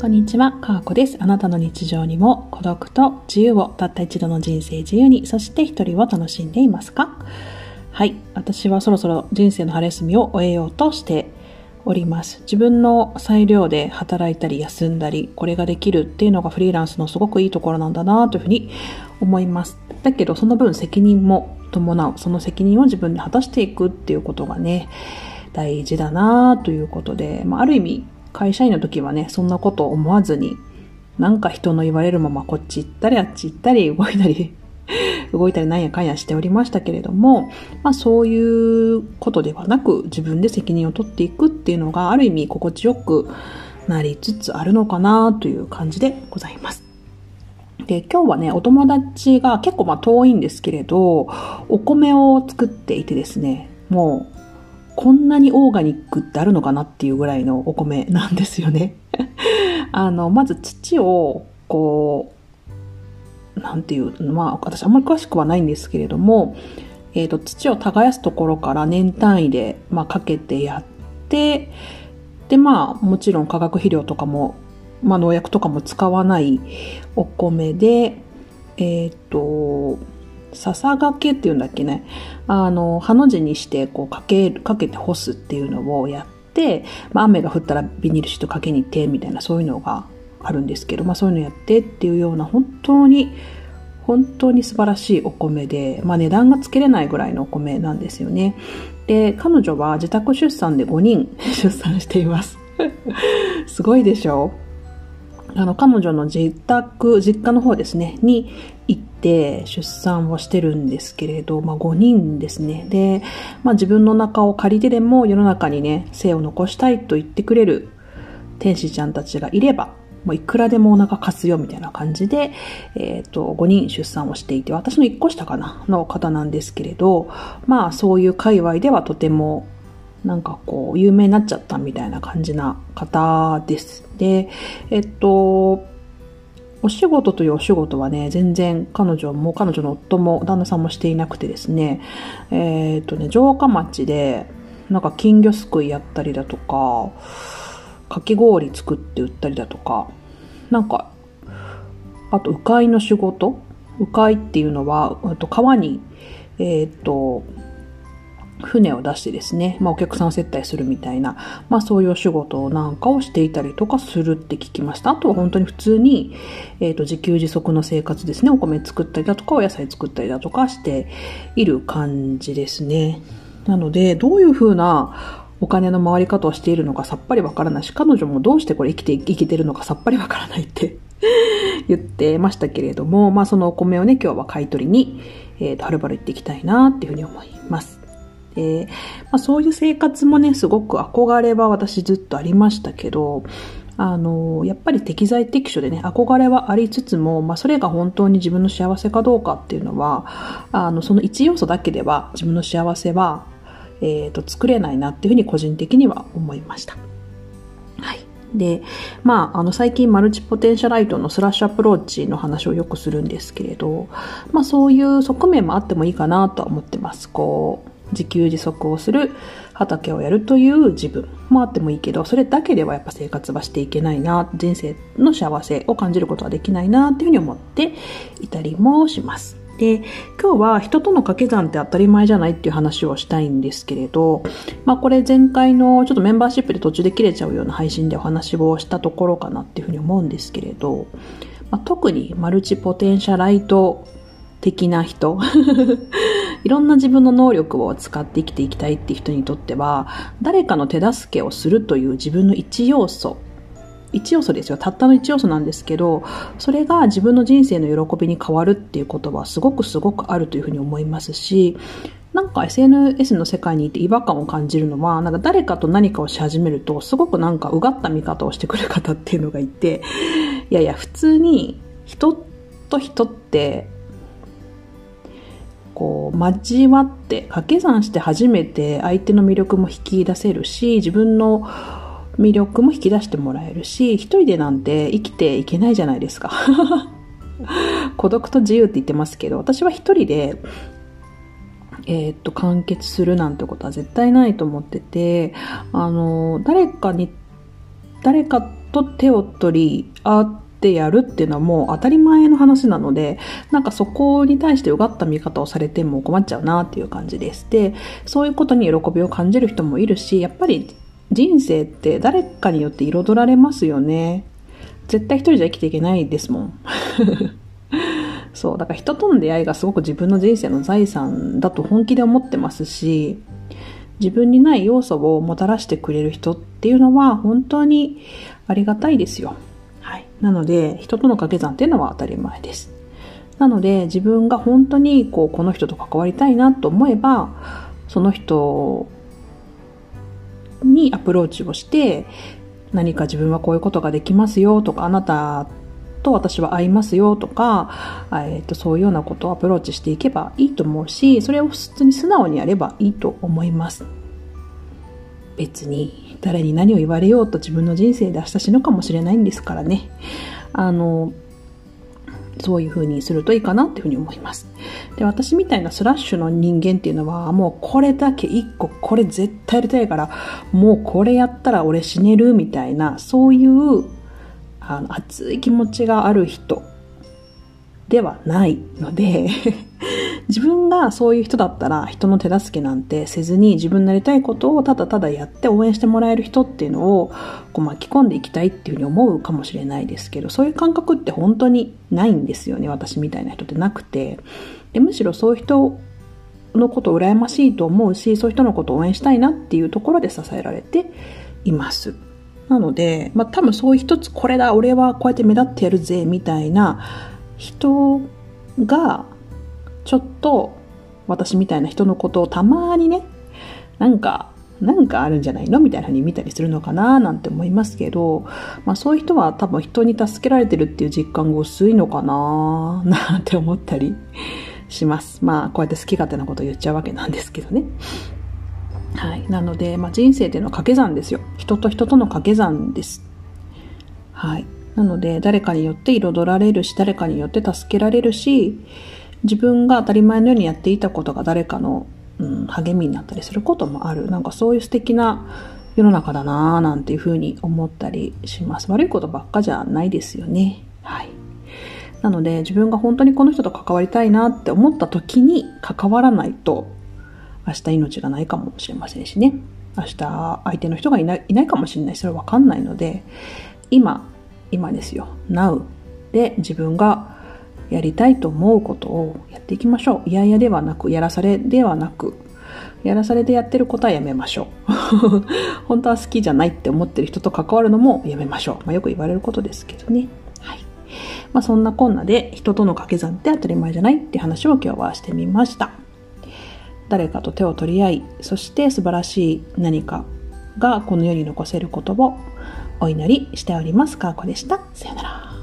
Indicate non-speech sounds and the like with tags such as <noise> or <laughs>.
こんにちは、かーこです。あなたの日常にも孤独と自由をたった一度の人生自由に、そして一人を楽しんでいますか？はい。私はそろそろ人生の晴れ休みを終えようとしております。自分の裁量で働いたり休んだり、これができるっていうのがフリーランスのすごくいいところなんだなというふうに思います。だけど、その分責任も伴う。その責任を自分で果たしていくっていうことがね、大事だなということで、まあ、ある意味、会社員の時はね、そんなこと思わずに、なんか人の言われるままこっち行ったりあっち行ったり動いたり <laughs> 動いたりなんやかんやしておりましたけれども、まあそういうことではなく自分で責任を取っていくっていうのがある意味心地よくなりつつあるのかなという感じでございます。で、今日はね、お友達が結構まあ遠いんですけれど、お米を作っていてですね、もうこんなにオーガニックってあるのかなっていうぐらいのお米なんですよね。<laughs> あの、まず土を、こう、なんていう、まあ、私あんまり詳しくはないんですけれども、えっ、ー、と、土を耕すところから年単位で、まあ、かけてやって、で、まあ、もちろん化学肥料とかも、まあ、農薬とかも使わないお米で、えっ、ー、と、笹掛けっていうんだっけね。あの、ハの字にして、こう、かけ、かけて干すっていうのをやって、まあ、雨が降ったらビニールシートかけに行って、みたいな、そういうのがあるんですけど、まあ、そういうのやってっていうような、本当に、本当に素晴らしいお米で、まあ、値段がつけれないぐらいのお米なんですよね。で、彼女は自宅出産で5人 <laughs> 出産しています。すごいでしょ？あの、彼女の自宅、実家の方ですね、に行って出産をしてるんですけれど、まあ5人ですね。で、まあ自分の中を借りてでも世の中にね、生を残したいと言ってくれる天使ちゃんたちがいれば、もういくらでもお腹貸すよみたいな感じで、えっ、ー、と、5人出産をしていて、私の1個下かな、の方なんですけれど、まあそういう界隈ではとてもなんかこう、有名になっちゃったみたいな感じな方です。で、えっと、お仕事というお仕事はね、全然彼女も彼女の夫も旦那さんもしていなくてですね、えっとね、城下町で、なんか金魚すくいやったりだとか、かき氷作って売ったりだとか、なんか、あと、鵜飼の仕事？鵜飼っていうのは、と川に、えっ、と、船を出してですね、まあ、お客さんを接待するみたいな、まあ、そういうお仕事なんかをしていたりとかするって聞きました。あとは本当に普通に、えっ、ー、と、自給自足の生活ですね、お米作ったりだとか、お野菜作ったりだとかしている感じですね。なので、どういうふうなお金の回り方をしているのかさっぱりわからないし、彼女もどうしてこれ生きて、生きてるのかさっぱりわからないって <laughs> 言ってましたけれども、まあそのお米をね、今日は買い取りに、えっ、ー、と、はるばる行っていきたいなっていうふうに思います。で、まあ、そういう生活もね、すごく憧れは私ずっとありましたけど、あの、やっぱり適材適所でね、憧れはありつつも、まあ、それが本当に自分の幸せかどうかっていうのは、あの、その一要素だけでは自分の幸せは、えっ、ー、と、作れないなっていうふうに個人的には思いました。はい。で、まあ、あの、最近 multipotentialite の slash approach の話をよくするんですけれど、まあ、そういう側面もあってもいいかなとは思ってます。こう、自給自足をする畑をやるという自分もあってもいいけど、それだけではやっぱ生活はしていけないな、人生の幸せを感じることはできないなっていうふうに思っていたりもします。で、今日は人との掛け算って当たり前じゃないっていう話をしたいんですけれど、まあこれ前回のちょっとメンバーシップで途中で切れちゃうような配信でお話をしたところかなっていうふうに思うんですけれど、まあ、特にマルチポテンシャライト的な人いろんな自分の能力を使って生きていきたいっていう人にとっては、誰かの手助けをするという自分の一要素、一要素ですよ。たったの一要素なんですけど、それが自分の人生の喜びに変わるっていうことはすごくすごくあるというふうに思いますし、なんか SNS の世界にいて違和感を感じるのは、なんか誰かと何かをし始めると、すごくなんかうがった見方をしてくる方っていうのがいて、いやいや、普通に人と人ってこう交わって掛け算して初めて相手の魅力も引き出せるし自分の魅力も引き出してもらえるし一人でなんて生きていけないじゃないですか。<laughs> 孤独と自由って言ってますけど私は一人でえー、っと完結するなんてことは絶対ないと思っててあの誰かに誰かと手を取り合っててやるっていうのはもう当たり前の話なので、なんかそこに対してうがった見方をされても困っちゃうなっていう感じです。で、そういうことに喜びを感じる人もいるし、やっぱり人生って誰かによって彩られますよね。絶対一人じゃ生きていけないですもん。<laughs> そう、だから人との出会いがすごく自分の人生の財産だと本気で思ってますし、自分にない要素をもたらしてくれる人っていうのは本当にありがたいですよ。なので、人との掛け算っていうのは当たり前です。なので、自分が本当にこう、この人と関わりたいなと思えば、その人にアプローチをして、何か自分はこういうことができますよとか、あなたと私は合いますよとか、えー、とそういうようなことをアプローチしていけばいいと思うし、それを普通に素直にやればいいと思います。別に誰に何を言われようと自分の人生で明日死ぬかもしれないんですからね。あの、そういう風にするといいかなっていう風に思います。で、私みたいなスラッシュの人間っていうのは、もうこれだけ一個、これ絶対やりたいから、もうこれやったら俺死ねるみたいな、そういうあの熱い気持ちがある人ではないので自分がそういう人だったら人の手助けなんてせずに自分のやりたいことをただただやって応援してもらえる人っていうのをこう巻き込んでいきたいっていうふうに思うかもしれないですけどそういう感覚って本当にないんですよね私みたいな人って。なくて。でむしろそういう人のことを羨ましいと思うしそういう人のことを応援したいなっていうところで支えられています。なので、まあ多分そういう一つこれだ、俺はこうやって目立ってやるぜ、みたいな人が、ちょっと私みたいな人のことをたまにね、なんか、なんかあるんじゃないのみたいな風に見たりするのかななんて思いますけど、まあそういう人は多分人に助けられてるっていう実感が薄いのかな <laughs> なんて思ったりします。まあこうやって好き勝手なこと言っちゃうわけなんですけどね。はい。なので、まあ、人生っていうのは掛け算ですよ。人と人との掛け算です。はい。なので、誰かによって彩られるし、誰かによって助けられるし、自分が当たり前のようにやっていたことが誰かの、うん、励みになったりすることもある。なんかそういう素敵な世の中だなぁなんていうふうに思ったりします。悪いことばっかじゃないですよね。はい。なので、自分が本当にこの人と関わりたいなって思った時に関わらないと明日命がないかもしれませんしね。明日相手の人がいないいないかもしれない。それはわかんないので、今、今ですよ。Now で自分がやりたいと思うことをやっていきましょう。いやいやではなく、やらされではなく、やらされでやってることはやめましょう。<laughs> 本当は好きじゃないって思ってる人と関わるのもやめましょう。まあ、よく言われることですけどね。はい。まあそんなこんなで人との掛け算って当たり前じゃないって話を今日はしてみました。誰かと手を取り合い、そして素晴らしい何かがこの世に残せることをお祈りしております。かーこでした。さよなら。